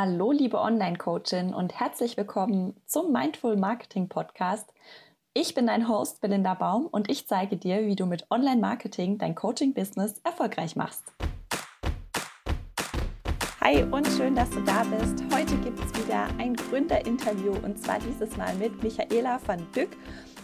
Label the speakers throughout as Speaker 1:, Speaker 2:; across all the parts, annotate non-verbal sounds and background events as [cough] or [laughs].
Speaker 1: Hallo, liebe Online-Coachin und herzlich willkommen zum Mindful Marketing Podcast. Ich bin dein Host Belinda Baum und ich zeige dir, wie du mit Online-Marketing dein Coaching-Business erfolgreich machst. Hi und schön, dass du da bist. Heute gibt es wieder ein Gründerinterview und zwar dieses Mal mit Michaela van Dück.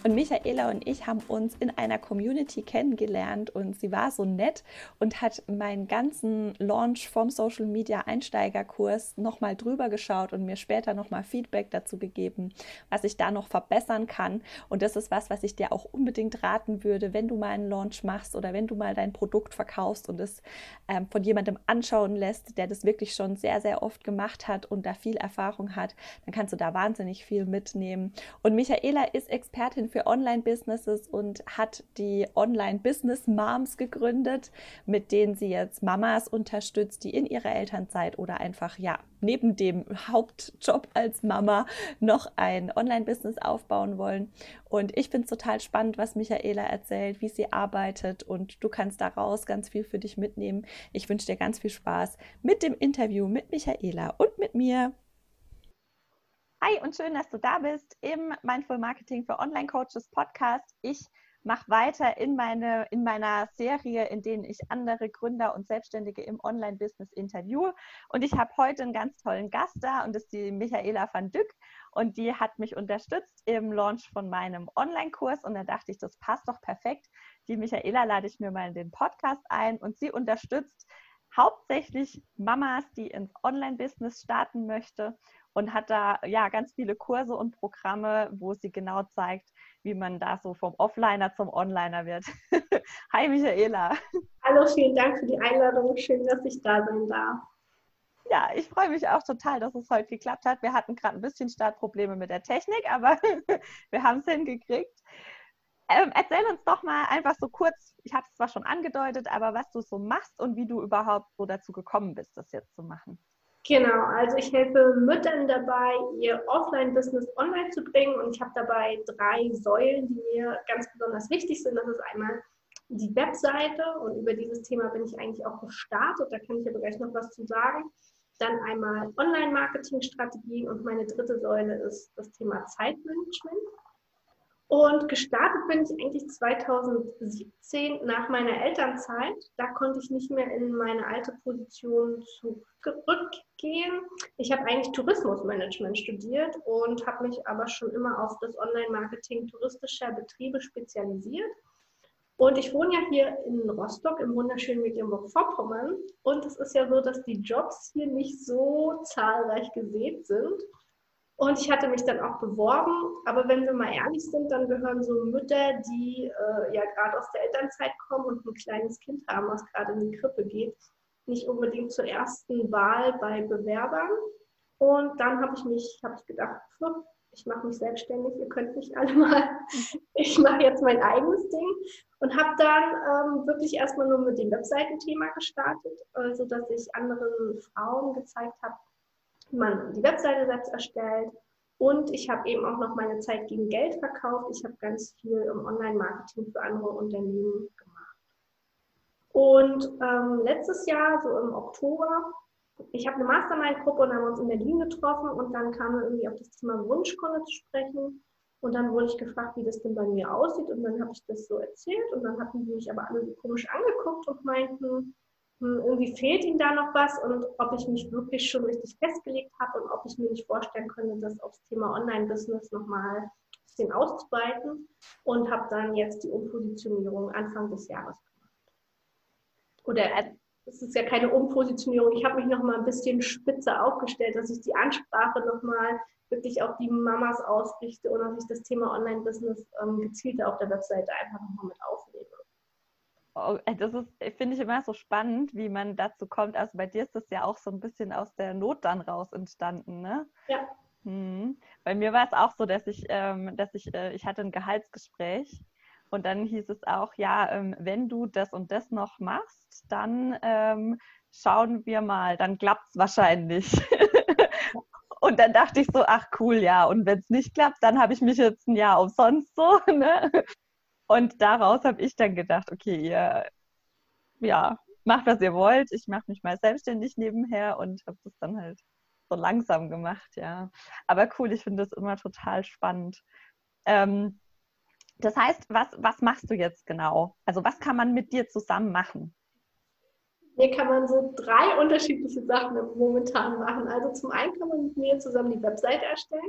Speaker 1: Und Michaela und ich haben uns in einer Community kennengelernt und sie war so nett und hat meinen ganzen Launch vom Social Media Einsteigerkurs nochmal drüber geschaut und mir später nochmal Feedback dazu gegeben, was ich da noch verbessern kann. Und das ist was, was ich dir auch unbedingt raten würde, wenn du mal einen Launch machst oder wenn du mal dein Produkt verkaufst und es ähm, von jemandem anschauen lässt, der das wirklich schon sehr, sehr oft gemacht hat und da viel Erfahrung hat, dann kannst du da wahnsinnig viel mitnehmen. Und Michaela ist Expertin für Online-Businesses und hat die Online-Business-Moms gegründet, mit denen sie jetzt Mamas unterstützt, die in ihrer Elternzeit oder einfach ja neben dem Hauptjob als Mama noch ein Online-Business aufbauen wollen. Und ich finde es total spannend, was Michaela erzählt, wie sie arbeitet und du kannst daraus ganz viel für dich mitnehmen. Ich wünsche dir ganz viel Spaß mit dem Interview mit Michaela und mit mir. Hi und schön, dass du da bist im Mindful Marketing für Online Coaches Podcast. Ich mache weiter in, meine, in meiner Serie, in denen ich andere Gründer und Selbstständige im Online-Business interviewe. Und ich habe heute einen ganz tollen Gast da und das ist die Michaela van Dück. Und die hat mich unterstützt im Launch von meinem Online-Kurs. Und da dachte ich, das passt doch perfekt. Die Michaela lade ich mir mal in den Podcast ein und sie unterstützt hauptsächlich Mamas, die ins Online-Business starten möchte und hat da ja ganz viele Kurse und Programme, wo sie genau zeigt, wie man da so vom Offliner zum Onliner wird. [laughs] Hi Michaela.
Speaker 2: Hallo, vielen Dank für die Einladung. Schön, dass ich da sein darf.
Speaker 1: Ja, ich freue mich auch total, dass es heute geklappt hat. Wir hatten gerade ein bisschen Startprobleme mit der Technik, aber [laughs] wir haben es hingekriegt. Ähm, erzähl uns doch mal einfach so kurz, ich habe es zwar schon angedeutet, aber was du so machst und wie du überhaupt so dazu gekommen bist, das jetzt zu machen.
Speaker 2: Genau, also ich helfe Müttern dabei, ihr Offline-Business online zu bringen und ich habe dabei drei Säulen, die mir ganz besonders wichtig sind. Das ist einmal die Webseite und über dieses Thema bin ich eigentlich auch gestartet, da kann ich aber gleich noch was zu sagen. Dann einmal Online-Marketing-Strategien und meine dritte Säule ist das Thema Zeitmanagement. Und gestartet bin ich eigentlich 2017 nach meiner Elternzeit. Da konnte ich nicht mehr in meine alte Position zurückgehen. Ich habe eigentlich Tourismusmanagement studiert und habe mich aber schon immer auf das Online-Marketing touristischer Betriebe spezialisiert. Und ich wohne ja hier in Rostock im wunderschönen Mecklenburg-Vorpommern. Und es ist ja so, dass die Jobs hier nicht so zahlreich gesät sind. Und ich hatte mich dann auch beworben, aber wenn wir mal ehrlich sind, dann gehören so Mütter, die äh, ja gerade aus der Elternzeit kommen und ein kleines Kind haben, was gerade in die Krippe geht, nicht unbedingt zur ersten Wahl bei Bewerbern. Und dann habe ich mich, habe ich gedacht, ich mache mich selbstständig, ihr könnt mich alle mal, [laughs] ich mache jetzt mein eigenes Ding. Und habe dann ähm, wirklich erstmal nur mit dem Webseitenthema gestartet, also dass ich anderen Frauen gezeigt habe, man die Webseite selbst erstellt. Und ich habe eben auch noch meine Zeit gegen Geld verkauft. Ich habe ganz viel im Online-Marketing für andere Unternehmen gemacht. Und ähm, letztes Jahr, so im Oktober, ich habe eine Mastermind-Gruppe und haben uns in Berlin getroffen und dann kam irgendwie auf das Thema Wunschkunde zu sprechen. Und dann wurde ich gefragt, wie das denn bei mir aussieht. Und dann habe ich das so erzählt und dann hatten die mich aber alle so komisch angeguckt und meinten, irgendwie fehlt ihm da noch was und ob ich mich wirklich schon richtig festgelegt habe und ob ich mir nicht vorstellen könnte, das aufs Thema Online-Business nochmal ein bisschen auszuweiten und habe dann jetzt die Umpositionierung Anfang des Jahres gemacht. Oder es ist ja keine Umpositionierung, ich habe mich nochmal ein bisschen spitzer aufgestellt, dass ich die Ansprache nochmal wirklich auf die Mamas ausrichte und dass ich das Thema Online-Business ähm, gezielter auf der Webseite einfach nochmal mit aufnehme.
Speaker 1: Oh, äh, das ist, finde ich immer so spannend, wie man dazu kommt. Also bei dir ist das ja auch so ein bisschen aus der Not dann raus entstanden, ne?
Speaker 2: Ja.
Speaker 1: Hm. Bei mir war es auch so, dass ich, ähm, dass ich, äh, ich hatte ein Gehaltsgespräch und dann hieß es auch, ja, ähm, wenn du das und das noch machst, dann ähm, schauen wir mal, dann klappt es wahrscheinlich. [laughs] und dann dachte ich so, ach cool, ja, und wenn es nicht klappt, dann habe ich mich jetzt ein Jahr umsonst so, [laughs] ne? Und daraus habe ich dann gedacht, okay, ihr ja, macht, was ihr wollt. Ich mache mich mal selbstständig nebenher und habe das dann halt so langsam gemacht, ja. Aber cool, ich finde das immer total spannend. Ähm, das heißt, was, was machst du jetzt genau? Also was kann man mit dir zusammen machen?
Speaker 2: Hier kann man so drei unterschiedliche Sachen momentan machen. Also zum einen kann man mit mir zusammen die Webseite erstellen.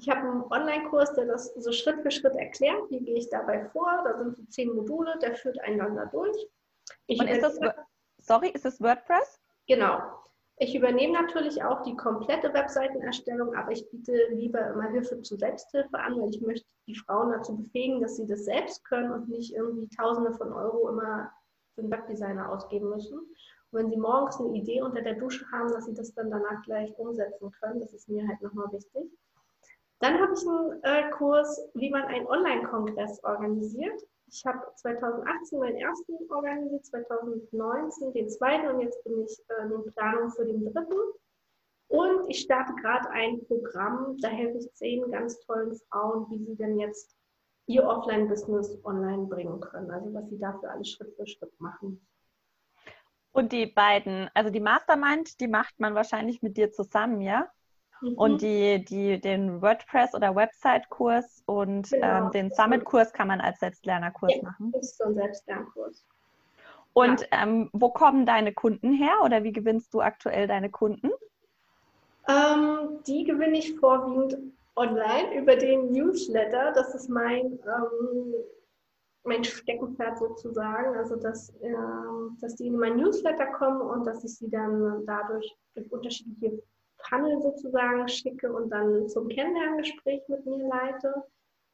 Speaker 2: Ich habe einen Online-Kurs, der das so Schritt für Schritt erklärt. Wie gehe ich dabei vor? Da sind so zehn Module, der führt einander durch.
Speaker 1: Ich Und ist das, sorry, ist das WordPress?
Speaker 2: Genau. Ich übernehme natürlich auch die komplette Webseitenerstellung, aber ich biete lieber immer Hilfe zur Selbsthilfe an, weil ich möchte die Frauen dazu befähigen, dass sie das selbst können und nicht irgendwie Tausende von Euro immer für einen Webdesigner ausgeben müssen. Und wenn sie morgens eine Idee unter der Dusche haben, dass sie das dann danach gleich umsetzen können, das ist mir halt nochmal wichtig. Dann habe ich einen äh, Kurs, wie man einen Online-Kongress organisiert. Ich habe 2018 meinen ersten organisiert, 2019 den zweiten und jetzt bin ich äh, in Planung für den dritten. Und ich starte gerade ein Programm, da helfe ich zehn ganz tollen Frauen, wie sie denn jetzt ihr Offline-Business online bringen können. Also was sie dafür alles Schritt für Schritt machen.
Speaker 1: Und die beiden, also die Mastermind, die macht man wahrscheinlich mit dir zusammen, ja? Mhm. Und die, die, den WordPress- oder Website-Kurs und genau. ähm, den Summit-Kurs kann man als Selbstlernerkurs ja, machen.
Speaker 2: Das ist so ein Selbstlernkurs.
Speaker 1: Und ja. ähm, wo kommen deine Kunden her oder wie gewinnst du aktuell deine Kunden?
Speaker 2: Ähm, die gewinne ich vorwiegend online über den Newsletter. Das ist mein, ähm, mein Steckenpferd sozusagen. Also, dass, äh, dass die in mein Newsletter kommen und dass ich sie dann dadurch durch unterschiedliche Funnel sozusagen schicke und dann zum Kennenlerngespräch mit mir leite.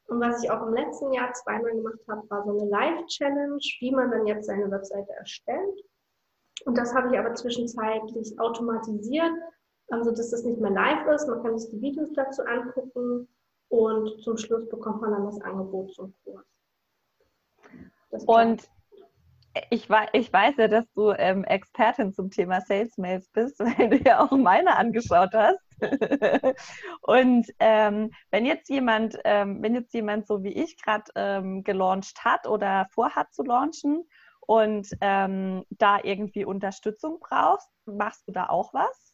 Speaker 2: Und was ich auch im letzten Jahr zweimal gemacht habe, war so eine Live-Challenge, wie man dann jetzt seine Webseite erstellt. Und das habe ich aber zwischenzeitlich automatisiert, also dass das nicht mehr live ist. Man kann sich die Videos dazu angucken und zum Schluss bekommt man dann das Angebot zum Kurs.
Speaker 1: Und ich, ich weiß ja, dass du ähm, Expertin zum Thema Sales Mails bist, [laughs] weil du ja auch meine angeschaut hast. [laughs] und ähm, wenn jetzt jemand, ähm, wenn jetzt jemand so wie ich gerade ähm, gelauncht hat oder vorhat zu launchen und ähm, da irgendwie Unterstützung brauchst, machst du da auch was?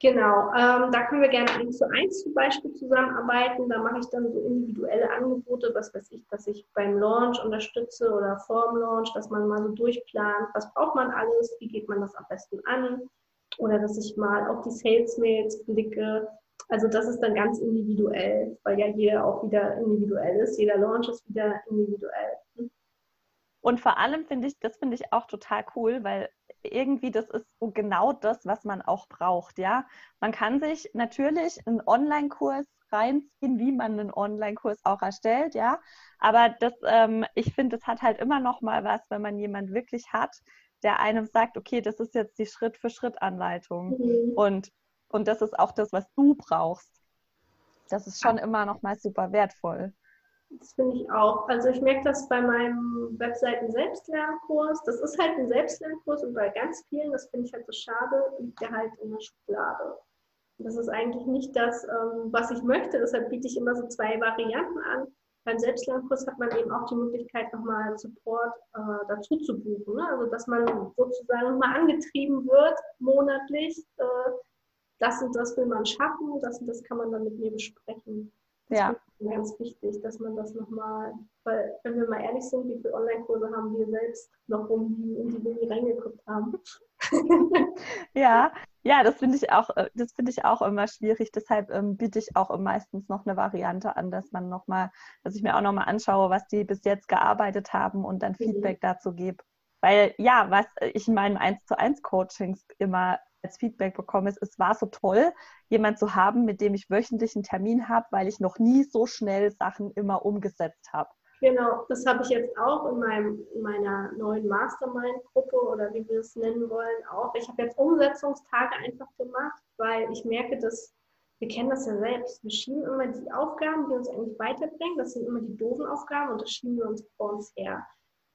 Speaker 2: Genau, ähm, da können wir gerne eins zu eins zum Beispiel zusammenarbeiten. Da mache ich dann so individuelle Angebote, was weiß ich, dass ich beim Launch unterstütze oder vorm Launch, dass man mal so durchplant, was braucht man alles, wie geht man das am besten an. Oder dass ich mal auf die Sales-Mails blicke. Also das ist dann ganz individuell, weil ja jeder auch wieder individuell ist. Jeder Launch ist wieder individuell.
Speaker 1: Und vor allem finde ich, das finde ich auch total cool, weil irgendwie das ist so genau das, was man auch braucht, ja. Man kann sich natürlich einen Online-Kurs reinziehen, wie man einen Online-Kurs auch erstellt, ja. Aber das, ähm, ich finde, das hat halt immer noch mal was, wenn man jemand wirklich hat, der einem sagt, okay, das ist jetzt die Schritt-für-Schritt-Anleitung. Mhm. Und, und das ist auch das, was du brauchst. Das ist schon immer noch mal super wertvoll.
Speaker 2: Das finde ich auch. Also ich merke das bei meinem Webseiten-Selbstlernkurs. Das ist halt ein Selbstlernkurs und bei ganz vielen, das finde ich halt so schade, liegt der halt in der Schublade. Das ist eigentlich nicht das, ähm, was ich möchte. Deshalb biete ich immer so zwei Varianten an. Beim Selbstlernkurs hat man eben auch die Möglichkeit, nochmal Support äh, dazu zu buchen. Ne? Also dass man sozusagen nochmal angetrieben wird, monatlich. Äh, das und das will man schaffen, das und das kann man dann mit mir besprechen. Das ja. ist ganz wichtig, dass man das nochmal, weil wenn wir mal ehrlich sind, wie viele Online-Kurse haben wir selbst noch rumliegen, in die wir nie reingeguckt haben. [laughs]
Speaker 1: ja, ja, das finde ich auch, äh, das finde ich auch immer schwierig. Deshalb ähm, biete ich auch meistens noch eine Variante an, dass man noch mal, dass ich mir auch nochmal anschaue, was die bis jetzt gearbeitet haben und dann mhm. Feedback mhm. dazu gebe. Weil ja, was ich in meinen 1 zu 1 Coachings immer als Feedback bekomme, ist, es war so toll, jemand zu haben, mit dem ich wöchentlich einen Termin habe, weil ich noch nie so schnell Sachen immer umgesetzt habe.
Speaker 2: Genau, das habe ich jetzt auch in, meinem, in meiner neuen Mastermind-Gruppe oder wie wir es nennen wollen auch. Ich habe jetzt Umsetzungstage einfach gemacht, weil ich merke, dass wir kennen das ja selbst. Wir schieben immer die Aufgaben, die uns eigentlich weiterbringen. Das sind immer die doofen Aufgaben und das schieben wir uns vor uns her.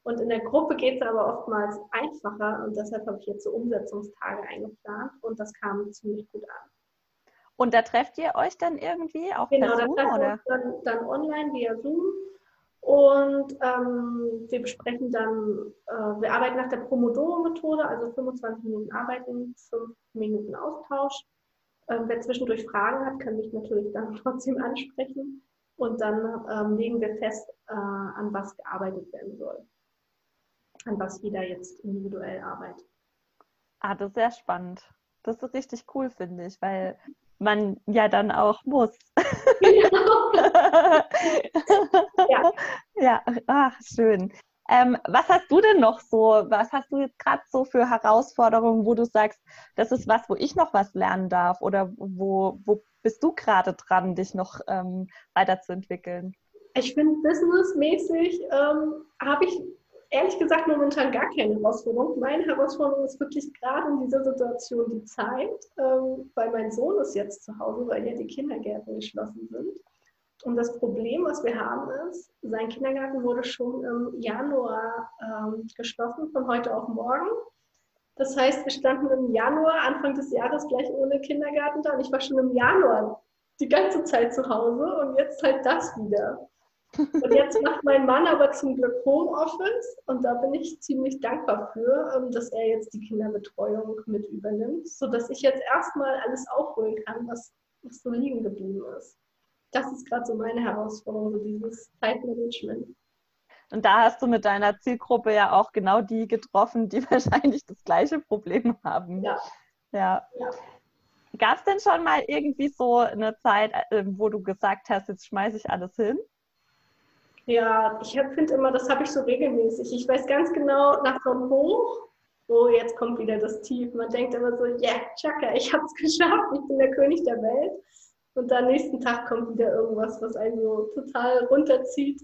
Speaker 2: Und in der Gruppe geht es aber oftmals einfacher und deshalb habe ich jetzt so Umsetzungstage eingeplant und das kam ziemlich gut an.
Speaker 1: Und da trefft ihr euch dann irgendwie auch
Speaker 2: genau, per Zoom? Genau, da dann, dann online via Zoom und ähm, wir besprechen dann, äh, wir arbeiten nach der Pomodoro-Methode, also 25 Minuten arbeiten, 5 Minuten Austausch. Ähm, wer zwischendurch Fragen hat, kann mich natürlich dann [laughs] trotzdem ansprechen. Und dann ähm, legen wir fest, äh, an was gearbeitet werden soll. An was jeder jetzt individuell arbeitet.
Speaker 1: Ah, das ist sehr spannend. Das ist richtig cool, finde ich, weil man ja dann auch muss. Genau. ja. [laughs] ja, ach, schön. Ähm, was hast du denn noch so, was hast du jetzt gerade so für Herausforderungen, wo du sagst, das ist was, wo ich noch was lernen darf oder wo, wo bist du gerade dran, dich noch ähm, weiterzuentwickeln?
Speaker 2: Ich finde, businessmäßig ähm, habe ich ehrlich gesagt momentan gar keine Herausforderung. Meine Herausforderung ist wirklich gerade in dieser Situation die Zeit, ähm, weil mein Sohn ist jetzt zu Hause, weil ja die Kindergärten geschlossen sind. Und das Problem, was wir haben, ist, sein Kindergarten wurde schon im Januar ähm, geschlossen, von heute auf morgen. Das heißt, wir standen im Januar, Anfang des Jahres, gleich ohne Kindergarten da. Und ich war schon im Januar die ganze Zeit zu Hause und jetzt halt das wieder. Und jetzt macht mein Mann aber zum Glück Homeoffice und da bin ich ziemlich dankbar für, ähm, dass er jetzt die Kinderbetreuung mit übernimmt, sodass ich jetzt erstmal alles aufholen kann, was, was so liegen geblieben ist das ist gerade so meine Herausforderung, so dieses Zeitmanagement.
Speaker 1: Und da hast du mit deiner Zielgruppe ja auch genau die getroffen, die [laughs] wahrscheinlich das gleiche Problem haben.
Speaker 2: Ja.
Speaker 1: ja. ja. Gab es denn schon mal irgendwie so eine Zeit, äh, wo du gesagt hast, jetzt schmeiße ich alles hin?
Speaker 2: Ja, ich finde immer, das habe ich so regelmäßig. Ich weiß ganz genau, nach so einem Hoch, oh, jetzt kommt wieder das Tief. Man denkt immer so, ja, yeah, Chaka, ich habe es [laughs] geschafft, ich bin der König der Welt. Und dann nächsten Tag kommt wieder irgendwas, was einen so total runterzieht.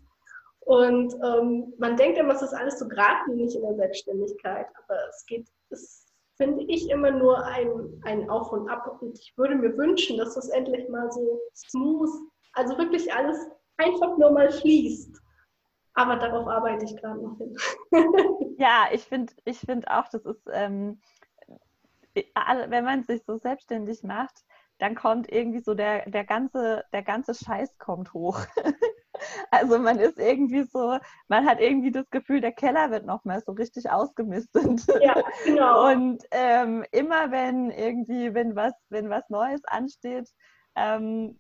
Speaker 2: Und ähm, man denkt immer, es ist alles so geradlinig in der Selbstständigkeit, aber es geht, es finde ich immer nur ein, ein Auf und Ab. Und ich würde mir wünschen, dass es endlich mal so smooth, also wirklich alles einfach nur mal fließt. Aber darauf arbeite ich gerade noch hin. [laughs]
Speaker 1: ja, ich finde ich find auch, das ist, ähm, wenn man sich so selbstständig macht, dann kommt irgendwie so der, der, ganze, der ganze Scheiß kommt hoch. [laughs] also man ist irgendwie so, man hat irgendwie das Gefühl, der Keller wird nochmal so richtig ausgemistet.
Speaker 2: Ja, genau. [laughs]
Speaker 1: Und ähm, immer wenn irgendwie, wenn was, wenn was Neues ansteht, ähm,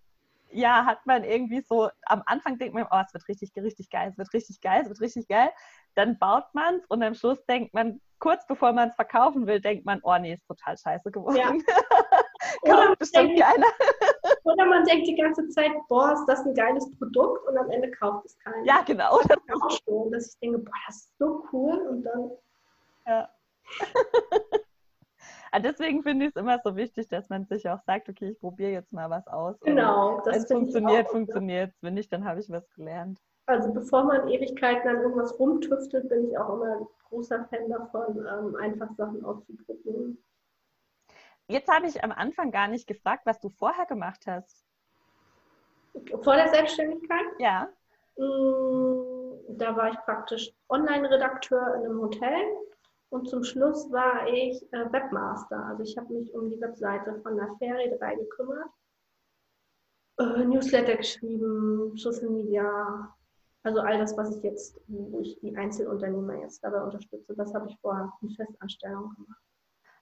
Speaker 1: ja, hat man irgendwie so, am Anfang denkt man, oh, es wird richtig, richtig geil, es wird richtig geil, es wird richtig geil. Dann baut man es und am Schluss denkt man, kurz bevor man es verkaufen will, denkt man, oh nee, ist total scheiße geworden. Ja. [laughs]
Speaker 2: Oder, bestimmt denkt, oder man denkt die ganze Zeit, boah, ist das ein geiles Produkt und am Ende kauft es keiner.
Speaker 1: Ja, genau.
Speaker 2: Das ist auch schon, dass ich denke, boah, das ist so cool und dann.
Speaker 1: Ja. [laughs] Ah, deswegen finde ich es immer so wichtig, dass man sich auch sagt, okay, ich probiere jetzt mal was aus.
Speaker 2: Genau.
Speaker 1: Wenn es funktioniert, funktioniert es. Wenn nicht, dann habe ich was gelernt.
Speaker 2: Also bevor man Ewigkeiten an irgendwas rumtüftelt, bin ich auch immer großer Fan davon, ähm, einfach Sachen auszuprobieren.
Speaker 1: Jetzt habe ich am Anfang gar nicht gefragt, was du vorher gemacht hast.
Speaker 2: Vor der Selbstständigkeit?
Speaker 1: Ja.
Speaker 2: Mm, da war ich praktisch Online-Redakteur in einem Hotel und zum Schluss war ich äh, Webmaster. Also ich habe mich um die Webseite von der Ferie 3 gekümmert. Äh, Newsletter geschrieben, Social Media, also all das, was ich jetzt, wo ich die Einzelunternehmer jetzt dabei unterstütze, das habe ich vorher in Festanstellung gemacht.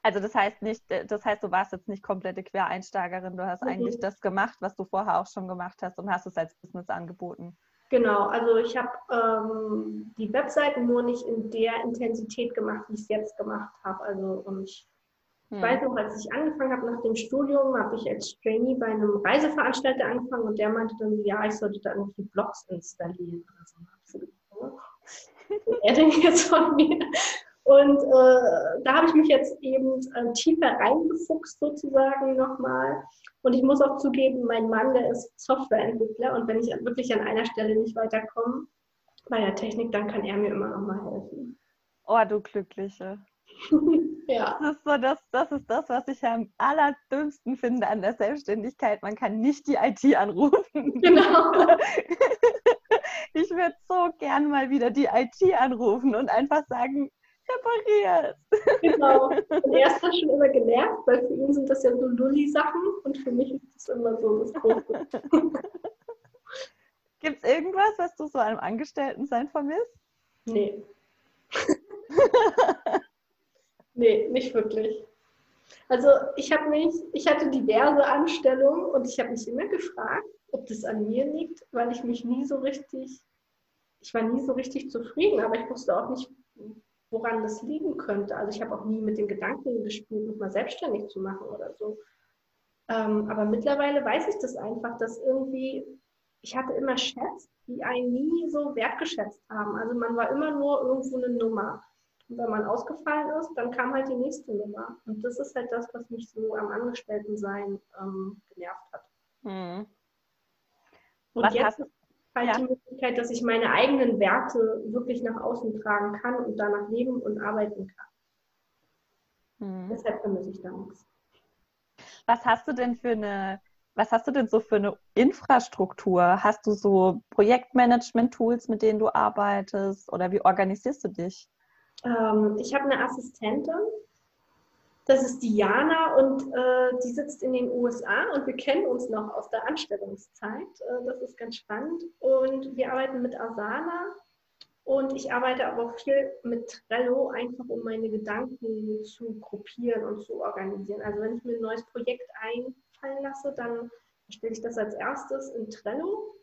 Speaker 1: Also das heißt nicht, äh, das heißt, du warst jetzt nicht komplette Quereinsteigerin, du hast mhm. eigentlich das gemacht, was du vorher auch schon gemacht hast und hast es als Business angeboten.
Speaker 2: Genau, also ich habe ähm, die Webseiten nur nicht in der Intensität gemacht, wie ich es jetzt gemacht habe. Also und ich hm. weiß noch, als ich angefangen habe nach dem Studium, habe ich als Trainee bei einem Reiseveranstalter angefangen und der meinte dann, ja, ich sollte da irgendwie Blogs installieren oder so. er denn jetzt von mir? Und äh, da habe ich mich jetzt eben äh, tiefer reingefuchst sozusagen nochmal. Und ich muss auch zugeben, mein Mann, der ist Softwareentwickler und wenn ich wirklich an einer Stelle nicht weiterkomme bei der Technik, dann kann er mir immer nochmal helfen.
Speaker 1: Oh, du Glückliche. [laughs]
Speaker 2: ja.
Speaker 1: Das ist, so das, das ist das, was ich am allerdümmsten finde an der Selbstständigkeit. Man kann nicht die IT anrufen.
Speaker 2: Genau. [laughs]
Speaker 1: Ich würde so gern mal wieder die IT anrufen und einfach sagen, repariert.
Speaker 2: Genau. [laughs] Und er ist das schon immer genervt, weil für ihn sind das ja so Lulli-Sachen und für mich ist das immer so das Große. [laughs]
Speaker 1: Gibt es irgendwas, was du so einem Angestellten-Sein vermisst?
Speaker 2: Nee. [laughs] nee, nicht wirklich. Also ich habe mich, ich hatte diverse Anstellungen und ich habe mich immer gefragt, ob das an mir liegt, weil ich mich nie so richtig, ich war nie so richtig zufrieden, aber ich wusste auch nicht, woran das liegen könnte. Also ich habe auch nie mit den Gedanken gespielt, mich mal selbstständig zu machen oder so. Ähm, aber mittlerweile weiß ich das einfach, dass irgendwie, ich hatte immer Chefs, die einen nie so wertgeschätzt haben. Also man war immer nur irgendwo eine Nummer. Und wenn man ausgefallen ist, dann kam halt die nächste Nummer. Und das ist halt das, was mich so am Angestelltensein ähm, genervt hat. Hm. Und was jetzt ist halt ja. die Möglichkeit, dass ich meine eigenen Werte wirklich nach außen tragen kann und danach leben und arbeiten kann. Hm. Deshalb vermisse ich da nichts.
Speaker 1: Was hast du denn für eine, was hast du denn so für eine Infrastruktur? Hast du so Projektmanagement-Tools, mit denen du arbeitest? Oder wie organisierst du dich?
Speaker 2: Ähm, ich habe eine Assistentin, das ist Diana und äh, die sitzt in den USA und wir kennen uns noch aus der Anstellungszeit. Äh, das ist ganz spannend. Und wir arbeiten mit Asana und ich arbeite aber auch viel mit Trello, einfach um meine Gedanken zu gruppieren und zu organisieren. Also wenn ich mir ein neues Projekt einfallen lasse, dann stelle ich das als erstes in Trello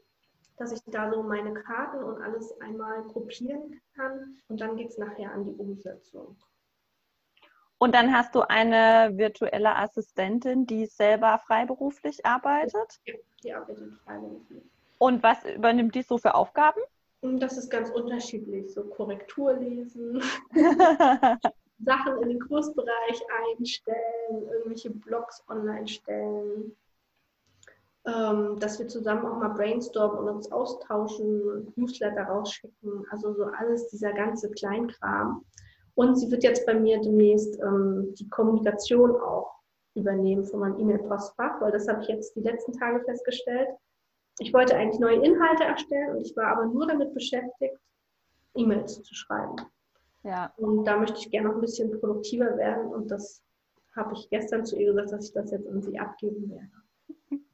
Speaker 2: dass ich da so meine Karten und alles einmal gruppieren kann und dann geht es nachher an die Umsetzung.
Speaker 1: Und dann hast du eine virtuelle Assistentin, die selber freiberuflich arbeitet?
Speaker 2: Ja, die arbeitet freiberuflich.
Speaker 1: Und was übernimmt die so für Aufgaben?
Speaker 2: Das ist ganz unterschiedlich. So Korrektur lesen, [laughs] Sachen in den Kursbereich einstellen, irgendwelche Blogs online stellen, ähm, dass wir zusammen auch mal brainstormen und uns austauschen, Newsletter rausschicken, also so alles, dieser ganze Kleinkram. Und sie wird jetzt bei mir demnächst ähm, die Kommunikation auch übernehmen von meinem E-Mail-Postfach, weil das habe ich jetzt die letzten Tage festgestellt. Ich wollte eigentlich neue Inhalte erstellen und ich war aber nur damit beschäftigt, E-Mails zu schreiben. Ja. Und da möchte ich gerne noch ein bisschen produktiver werden und das habe ich gestern zu ihr gesagt, dass ich das jetzt an sie abgeben werde. [laughs]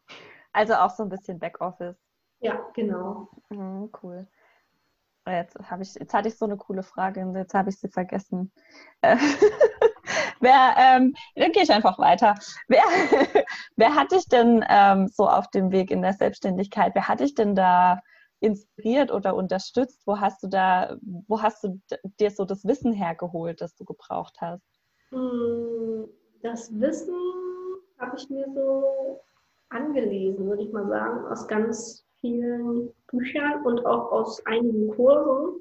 Speaker 1: Also auch so ein bisschen Backoffice.
Speaker 2: Ja, genau.
Speaker 1: Mhm, cool. Jetzt, ich, jetzt hatte ich so eine coole Frage und jetzt habe ich sie vergessen. Äh, [laughs] wer, ähm, dann gehe ich einfach weiter. Wer, [laughs] wer hat dich denn ähm, so auf dem Weg in der Selbstständigkeit, wer hat dich denn da inspiriert oder unterstützt? Wo hast du da, wo hast du dir so das Wissen hergeholt, das du gebraucht hast?
Speaker 2: Hm, das Wissen habe ich mir so angelesen, würde ich mal sagen, aus ganz vielen Büchern und auch aus einigen Kursen.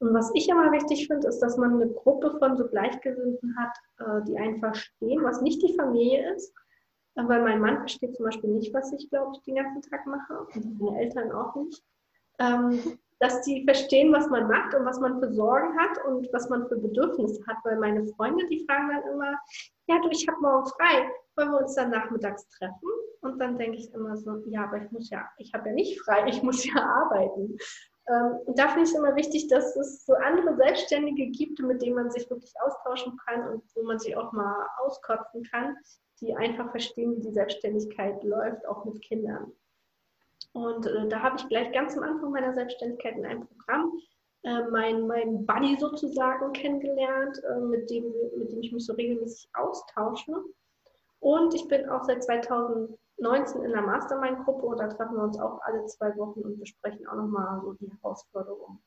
Speaker 2: Und was ich immer wichtig finde, ist, dass man eine Gruppe von so Gleichgesinnten hat, äh, die einen verstehen, was nicht die Familie ist. Weil mein Mann versteht zum Beispiel nicht, was ich, glaube ich, den ganzen Tag mache und meine Eltern auch nicht. Ähm, dass die verstehen, was man macht und was man für Sorgen hat und was man für Bedürfnisse hat. Weil meine Freunde, die fragen dann immer, ja du, ich habe morgen frei, wollen wir uns dann nachmittags treffen? Und dann denke ich immer so, ja, aber ich muss ja, ich habe ja nicht frei, ich muss ja arbeiten. Ähm, und da finde ich es immer wichtig, dass es so andere Selbstständige gibt, mit denen man sich wirklich austauschen kann und wo man sich auch mal auskotzen kann, die einfach verstehen, wie die Selbstständigkeit läuft, auch mit Kindern. Und äh, da habe ich gleich ganz am Anfang meiner Selbstständigkeit in einem Programm äh, mein, mein Buddy sozusagen kennengelernt, äh, mit, dem, mit dem ich mich so regelmäßig austausche. Und ich bin auch seit 2019 in der Mastermind-Gruppe und da treffen wir uns auch alle zwei Wochen und besprechen auch nochmal so die Herausforderungen.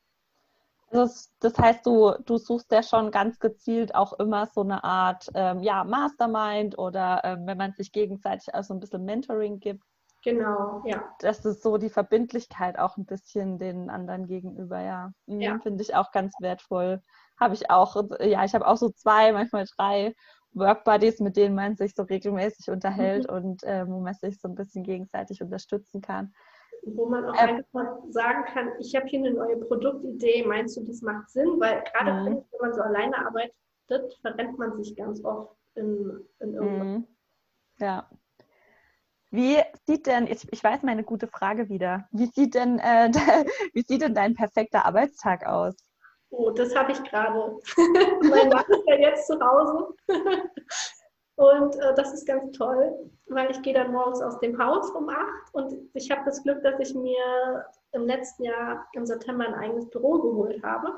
Speaker 1: Das, das, heißt, du, du suchst ja schon ganz gezielt auch immer so eine Art ähm, ja, Mastermind oder ähm, wenn man sich gegenseitig also ein bisschen Mentoring gibt.
Speaker 2: Genau, ja.
Speaker 1: Das ist so die Verbindlichkeit auch ein bisschen den anderen gegenüber, ja. Mhm, ja. Finde ich auch ganz wertvoll. Habe ich auch, ja, ich habe auch so zwei, manchmal drei Workbuddies, mit denen man sich so regelmäßig unterhält mhm. und äh, wo man sich so ein bisschen gegenseitig unterstützen kann.
Speaker 2: Wo man auch ähm, einfach sagen kann, ich habe hier eine neue Produktidee, meinst du, das macht Sinn? Weil gerade mhm. wenn man so alleine arbeitet, verrennt man sich ganz oft in, in irgendwas. Mhm.
Speaker 1: Ja. Wie sieht denn, ich, ich weiß meine gute Frage wieder, wie sieht denn, äh, [laughs] wie sieht denn dein perfekter Arbeitstag aus?
Speaker 2: Oh, das habe ich gerade. [laughs] mein Mann ist ja jetzt zu Hause. [laughs] Und äh, das ist ganz toll, weil ich gehe dann morgens aus dem Haus um acht und ich habe das Glück, dass ich mir im letzten Jahr im September ein eigenes Büro geholt habe.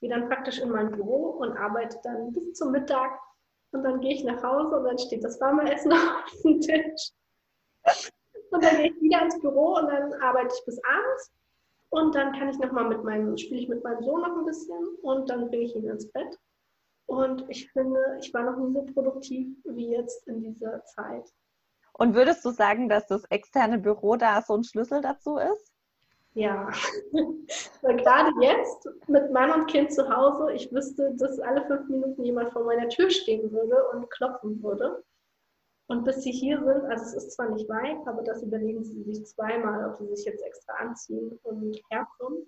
Speaker 2: Gehe dann praktisch in mein Büro und arbeite dann bis zum Mittag und dann gehe ich nach Hause und dann steht das warme Essen [laughs] auf dem Tisch. Und dann gehe ich wieder ins Büro und dann arbeite ich bis abends. Und dann kann ich noch mal mit meinem, spiele ich mit meinem Sohn noch ein bisschen und dann bringe ich ihn ins Bett. Und ich finde, ich war noch nie so produktiv wie jetzt in dieser Zeit.
Speaker 1: Und würdest du sagen, dass das externe Büro da so ein Schlüssel dazu ist?
Speaker 2: Ja, [laughs] weil gerade jetzt mit Mann und Kind zu Hause, ich wüsste, dass alle fünf Minuten jemand vor meiner Tür stehen würde und klopfen würde. Und bis sie hier sind, also es ist zwar nicht weit, aber das überlegen sie sich zweimal, ob sie sich jetzt extra anziehen und herkommen.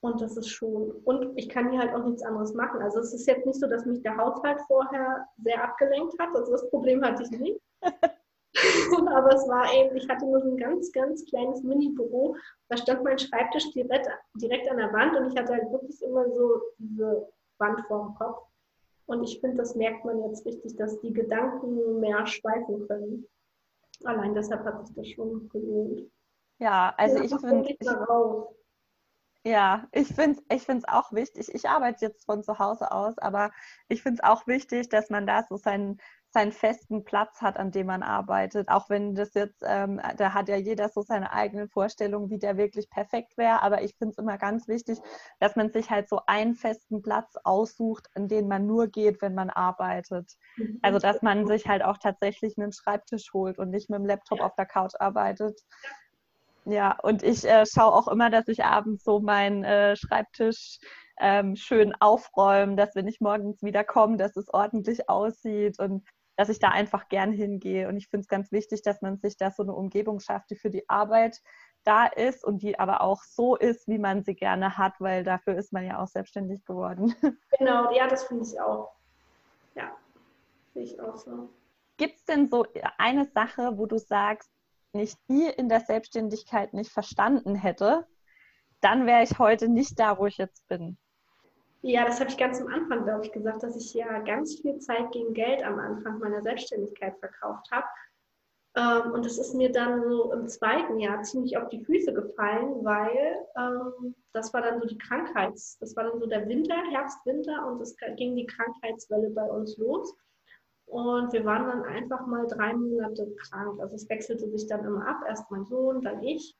Speaker 2: Und das ist schon, und ich kann hier halt auch nichts anderes machen. Also es ist jetzt nicht so, dass mich der Haushalt vorher sehr abgelenkt hat. Also das Problem hatte ich nicht. [laughs] Aber es war eben, ich hatte nur so ein ganz, ganz kleines Mini-Büro. Da stand mein Schreibtisch direkt, direkt an der Wand und ich hatte halt wirklich immer so diese Wand vor dem Kopf. Und ich finde, das merkt man jetzt richtig, dass die Gedanken mehr schweifen können. Allein deshalb hat sich das schon gelohnt.
Speaker 1: Ja, also ja, ich finde. Ja, ich finde es ich find's auch wichtig. Ich arbeite jetzt von zu Hause aus, aber ich finde es auch wichtig, dass man da so seinen, seinen festen Platz hat, an dem man arbeitet. Auch wenn das jetzt, ähm, da hat ja jeder so seine eigenen Vorstellungen, wie der wirklich perfekt wäre. Aber ich finde es immer ganz wichtig, dass man sich halt so einen festen Platz aussucht, an den man nur geht, wenn man arbeitet. Mhm. Also, dass man sich halt auch tatsächlich einen Schreibtisch holt und nicht mit dem Laptop auf der Couch arbeitet. Ja, und ich äh, schaue auch immer, dass ich abends so meinen äh, Schreibtisch ähm, schön aufräume, dass wenn ich morgens wieder komme, dass es ordentlich aussieht und dass ich da einfach gern hingehe. Und ich finde es ganz wichtig, dass man sich da so eine Umgebung schafft, die für die Arbeit da ist und die aber auch so ist, wie man sie gerne hat, weil dafür ist man ja auch selbstständig geworden. [laughs]
Speaker 2: Genau, ja, das finde ich auch. Ja, finde ich auch so.
Speaker 1: Gibt es denn so eine Sache, wo du sagst, wenn ich die in der Selbstständigkeit nicht verstanden hätte, dann wäre ich heute nicht da, wo ich jetzt bin.
Speaker 2: Ja, das habe ich ganz am Anfang, glaube ich, gesagt, dass ich ja ganz viel Zeit gegen Geld am Anfang meiner Selbstständigkeit verkauft habe. Ähm, und das ist mir dann so im zweiten Jahr ziemlich auf die Füße gefallen, weil ähm, das war dann so die Krankheits-, das war dann so der Winter, Herbst, Winter und es ging die Krankheitswelle bei uns los. Und wir waren dann einfach mal drei Monate krank. Also es wechselte sich dann immer ab. Erst mein Sohn, dann ich.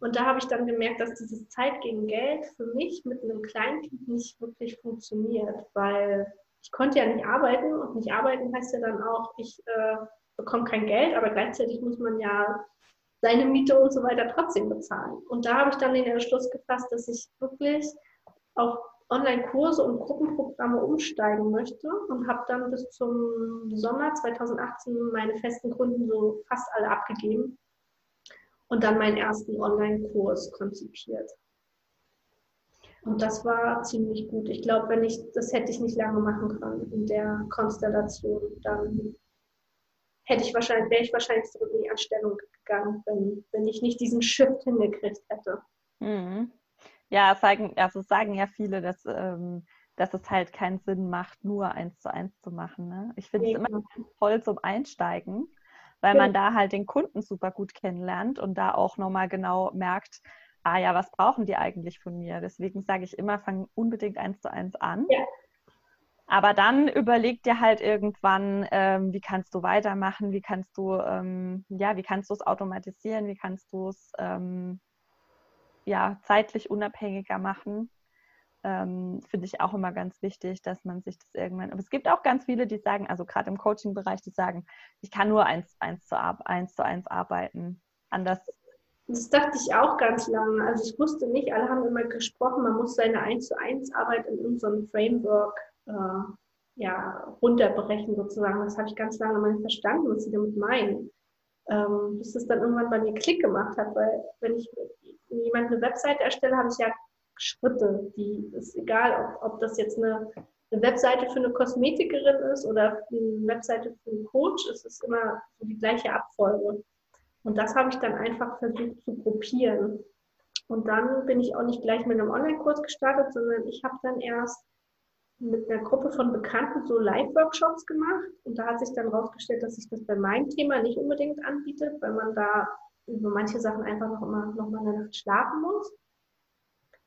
Speaker 2: Und da habe ich dann gemerkt, dass dieses Zeit gegen Geld für mich mit einem Kleinkind nicht wirklich funktioniert, weil ich konnte ja nicht arbeiten und nicht arbeiten heißt ja dann auch, ich äh, bekomme kein Geld, aber gleichzeitig muss man ja seine Miete und so weiter trotzdem bezahlen. Und da habe ich dann den Entschluss gefasst, dass ich wirklich auf Online-Kurse und Gruppenprogramme umsteigen möchte und habe dann bis zum Sommer 2018 meine festen Kunden so fast alle abgegeben und dann meinen ersten Online-Kurs konzipiert. Und das war ziemlich gut. Ich glaube, wenn ich, das hätte ich nicht lange machen können in der Konstellation, dann hätte ich wahrscheinlich, wäre ich wahrscheinlich zurück in die Anstellung gegangen, wenn, wenn ich nicht diesen Shift hingekriegt hätte.
Speaker 1: Mhm. Ja, sagen, also sagen ja viele, dass, ähm, dass es halt keinen Sinn macht, nur eins zu eins zu machen. Ne? Ich finde es ja. immer toll zum Einsteigen, weil man da halt den Kunden super gut kennenlernt und da auch nochmal genau merkt, ah ja, was brauchen die eigentlich von mir? Deswegen sage ich immer, fang unbedingt eins zu eins an. Ja. Aber dann überleg dir halt irgendwann, ähm, wie kannst du weitermachen, wie kannst du, ähm, ja, wie kannst du es automatisieren, wie kannst du es ähm, ja, zeitlich unabhängiger machen. Ähm, Finde ich auch immer ganz wichtig, dass man sich das irgendwann. Aber es gibt auch ganz viele, die sagen, also gerade im Coaching-Bereich, die sagen, ich kann nur eins, eins, zu, eins zu eins arbeiten. Anders.
Speaker 2: Das dachte ich auch ganz lange. Also ich wusste nicht, alle haben immer gesprochen, man muss seine eins zu eins Arbeit in irgendeinem Framework äh, ja, runterbrechen sozusagen. Das habe ich ganz lange mal nicht verstanden, was sie damit meinen. Ähm, bis es dann irgendwann bei mir Klick gemacht hat, weil wenn ich jemand eine Webseite erstelle, habe ich ja Schritte, die ist egal, ob, ob das jetzt eine, eine, Webseite für eine Kosmetikerin ist oder eine Webseite für einen Coach, es ist immer so die gleiche Abfolge. Und das habe ich dann einfach versucht zu gruppieren. Und dann bin ich auch nicht gleich mit einem Online-Kurs gestartet, sondern ich habe dann erst mit einer Gruppe von Bekannten so Live-Workshops gemacht. Und da hat sich dann herausgestellt, dass sich das bei meinem Thema nicht unbedingt anbietet, weil man da über manche Sachen einfach noch immer noch mal eine Nacht schlafen muss.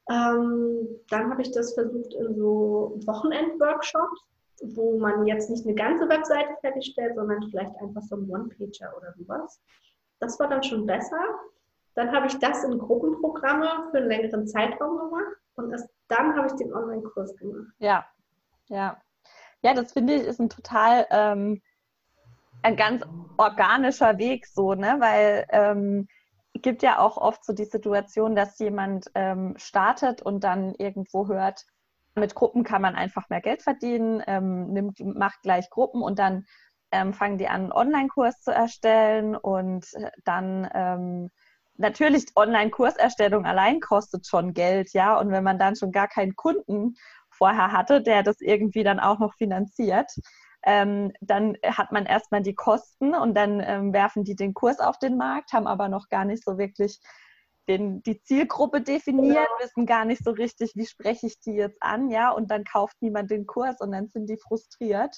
Speaker 2: Ähm, dann habe ich das versucht in so Wochenend-Workshops. wo man jetzt nicht eine ganze Webseite fertigstellt, sondern vielleicht einfach so ein One-Pager oder sowas. Das war dann schon besser. Dann habe ich das in Gruppenprogramme für einen längeren Zeitraum gemacht und erst dann habe ich den Online-Kurs gemacht.
Speaker 1: Ja, ja. Ja, das finde ich ist ein total ähm, ein ganz organischer Weg so, ne? Weil ähm, gibt ja auch oft so die Situation, dass jemand ähm, startet und dann irgendwo hört, mit Gruppen kann man einfach mehr Geld verdienen, ähm, nimmt, macht gleich Gruppen und dann ähm, fangen die an, einen Online-Kurs zu erstellen und äh, dann ähm, natürlich Online-Kurserstellung allein kostet schon Geld, ja. Und wenn man dann schon gar keinen Kunden vorher hatte, der das irgendwie dann auch noch finanziert, ähm, dann hat man erstmal die Kosten und dann ähm, werfen die den Kurs auf den Markt, haben aber noch gar nicht so wirklich den, die Zielgruppe definiert, wissen gar nicht so richtig, wie spreche ich die jetzt an, ja, und dann kauft niemand den Kurs und dann sind die frustriert.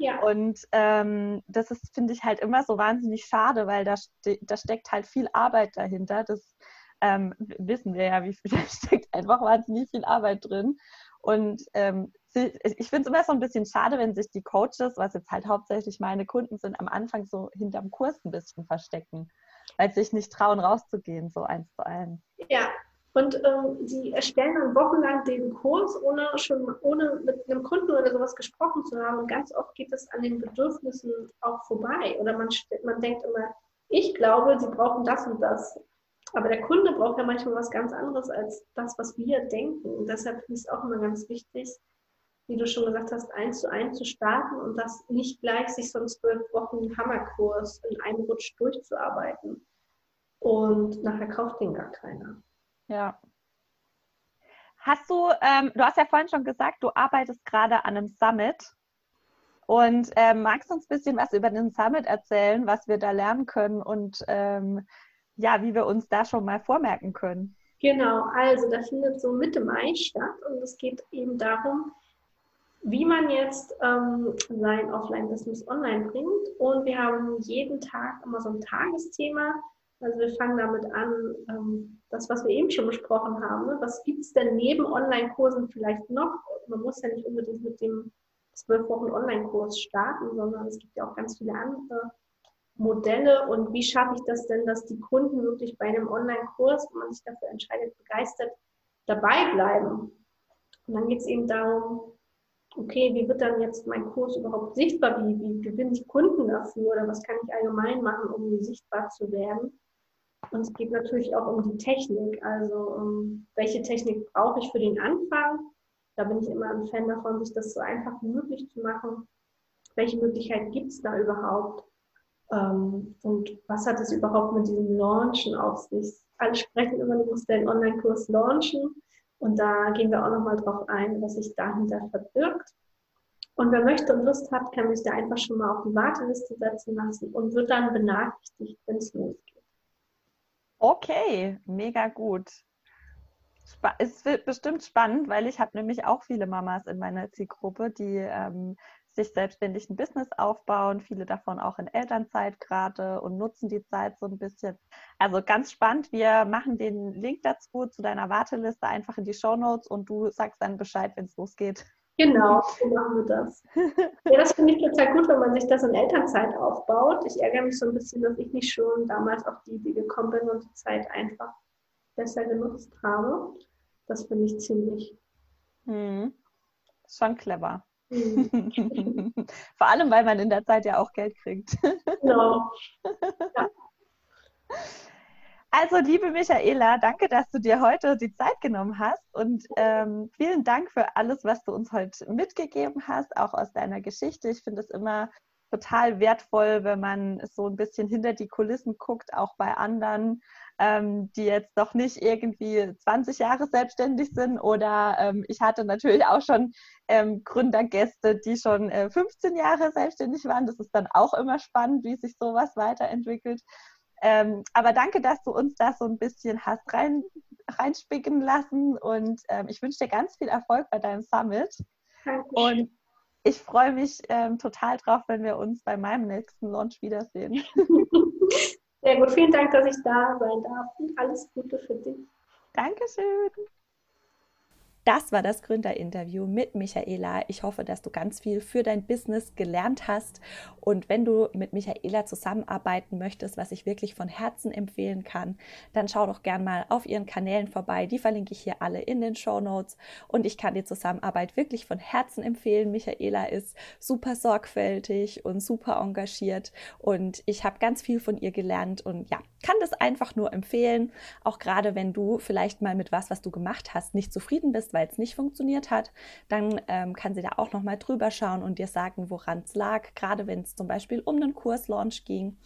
Speaker 1: Ja. Und ähm, das ist, finde ich, halt immer so wahnsinnig schade, weil da, ste da steckt halt viel Arbeit dahinter. Das ähm, wissen wir ja, wie viel [laughs] da steckt einfach wahnsinnig viel Arbeit drin. Und ähm, ich finde es immer so ein bisschen schade, wenn sich die Coaches, was jetzt halt hauptsächlich meine Kunden sind, am Anfang so hinterm Kurs ein bisschen verstecken weil sie sich nicht trauen, rauszugehen, so eins zu eins.
Speaker 2: Ja, und ähm, die erstellen dann wochenlang den Kurs, ohne schon ohne mit einem Kunden oder sowas gesprochen zu haben. Und ganz oft geht es an den Bedürfnissen auch vorbei. Oder man, man denkt immer, ich glaube, sie brauchen das und das. Aber der Kunde braucht ja manchmal was ganz anderes als das, was wir denken. Und deshalb ich es auch immer ganz wichtig, wie du schon gesagt hast, eins zu eins zu starten und das nicht gleich sich so einen zwölf Wochen Hammerkurs in einem Rutsch durchzuarbeiten. Und nachher kauft den gar keiner.
Speaker 1: Ja. Hast du, ähm, du hast ja vorhin schon gesagt, du arbeitest gerade an einem Summit. Und ähm, magst du uns ein bisschen was über den Summit erzählen, was wir da lernen können und ähm, ja, wie wir uns da schon mal vormerken können?
Speaker 2: Genau, also das findet so Mitte Mai statt und es geht eben darum, wie man jetzt ähm, sein Offline-Business online bringt. Und wir haben jeden Tag immer so ein Tagesthema. Also wir fangen damit an, ähm, das, was wir eben schon besprochen haben. Ne? Was gibt es denn neben Online-Kursen vielleicht noch? Man muss ja nicht unbedingt mit dem zwölf Wochen Online-Kurs starten, sondern es gibt ja auch ganz viele andere Modelle. Und wie schaffe ich das denn, dass die Kunden wirklich bei einem Online-Kurs, wenn man sich dafür entscheidet, begeistert dabei bleiben? Und dann geht es eben darum, okay, wie wird dann jetzt mein Kurs überhaupt sichtbar? Wie, wie gewinne ich Kunden dafür oder was kann ich allgemein machen, um sichtbar zu werden? Und es geht natürlich auch um die Technik. Also um, welche Technik brauche ich für den Anfang? Da bin ich immer ein Fan davon, sich das so einfach wie möglich zu machen. Welche Möglichkeiten gibt es da überhaupt? Ähm, und was hat es überhaupt mit diesem Launchen auf sich? Alle sprechen immer, du musst deinen Online-Kurs launchen. Und da gehen wir auch nochmal drauf ein, was sich dahinter verbirgt. Und wer möchte und Lust hat, kann sich da einfach schon mal auf die Warteliste setzen lassen und wird dann benachrichtigt, wenn es losgeht.
Speaker 1: Okay, mega gut. Es wird bestimmt spannend, weil ich habe nämlich auch viele Mamas in meiner Zielgruppe, die ähm, sich selbstständig ein Business aufbauen, viele davon auch in Elternzeit gerade und nutzen die Zeit so ein bisschen. Also ganz spannend. Wir machen den Link dazu zu deiner Warteliste einfach in die Show Notes und du sagst dann Bescheid, wenn es losgeht.
Speaker 2: Genau, so machen wir das. [laughs] Ja, das finde ich total gut, wenn man sich das in Elternzeit aufbaut. Ich ärgere mich so ein bisschen, dass ich nicht schon damals auf die Idee gekommen bin und die Zeit einfach besser genutzt habe. Das finde ich ziemlich.
Speaker 1: Hm. Schon clever. Mhm. [laughs] Vor allem, weil man in der Zeit ja auch Geld kriegt. Genau. Ja. Also, liebe Michaela, danke, dass du dir heute die Zeit genommen hast und ähm, vielen Dank für alles, was du uns heute mitgegeben hast, auch aus deiner Geschichte. Ich finde es immer total wertvoll, wenn man so ein bisschen hinter die Kulissen guckt, auch bei anderen, ähm, die jetzt doch nicht irgendwie 20 Jahre selbstständig sind. Oder ähm, ich hatte natürlich auch schon ähm, Gründergäste, die schon äh, 15 Jahre selbstständig waren. Das ist dann auch immer spannend, wie sich sowas weiterentwickelt. Ähm, aber danke, dass du uns da so ein bisschen hast rein, reinspicken lassen und ähm, ich wünsche dir ganz viel Erfolg bei deinem Summit. Dankeschön. Und ich freue mich ähm, total drauf, wenn wir uns bei meinem nächsten Launch wiedersehen. [laughs]
Speaker 2: Sehr gut, vielen Dank, dass ich da sein darf und alles Gute für dich.
Speaker 1: Dankeschön. Das war das Gründerinterview mit Michaela. Ich hoffe, dass du ganz viel für dein Business gelernt hast. Und wenn du mit Michaela zusammenarbeiten möchtest, was ich wirklich von Herzen empfehlen kann, dann schau doch gern mal auf ihren Kanälen vorbei. Die verlinke ich hier alle in den Show Notes. Und ich kann die Zusammenarbeit wirklich von Herzen empfehlen. Michaela ist super sorgfältig und super engagiert. Und ich habe ganz viel von ihr gelernt und ja, kann das einfach nur empfehlen. Auch gerade wenn du vielleicht mal mit was, was du gemacht hast, nicht zufrieden bist, weil es nicht funktioniert hat, dann ähm, kann sie da auch noch mal drüber schauen und dir sagen, woran es lag, gerade wenn es zum Beispiel um einen Kurslaunch ging.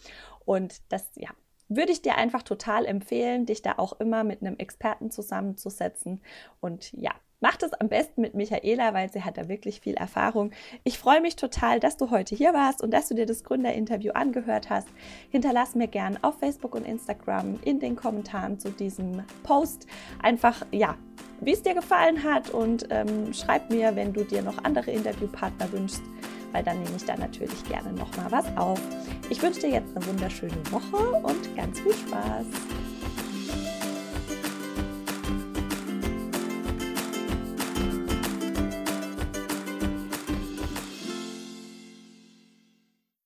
Speaker 1: Und das, ja, würde ich dir einfach total empfehlen, dich da auch immer mit einem Experten zusammenzusetzen. Und ja, Mach das am besten mit Michaela, weil sie hat da wirklich viel Erfahrung. Ich freue mich total, dass du heute hier warst und dass du dir das Gründerinterview angehört hast. Hinterlass mir gern auf Facebook und Instagram in den Kommentaren zu diesem Post einfach, ja, wie es dir gefallen hat und ähm, schreib mir, wenn du dir noch andere Interviewpartner wünschst, weil dann nehme ich da natürlich gerne nochmal was auf. Ich wünsche dir jetzt eine wunderschöne Woche und ganz viel Spaß.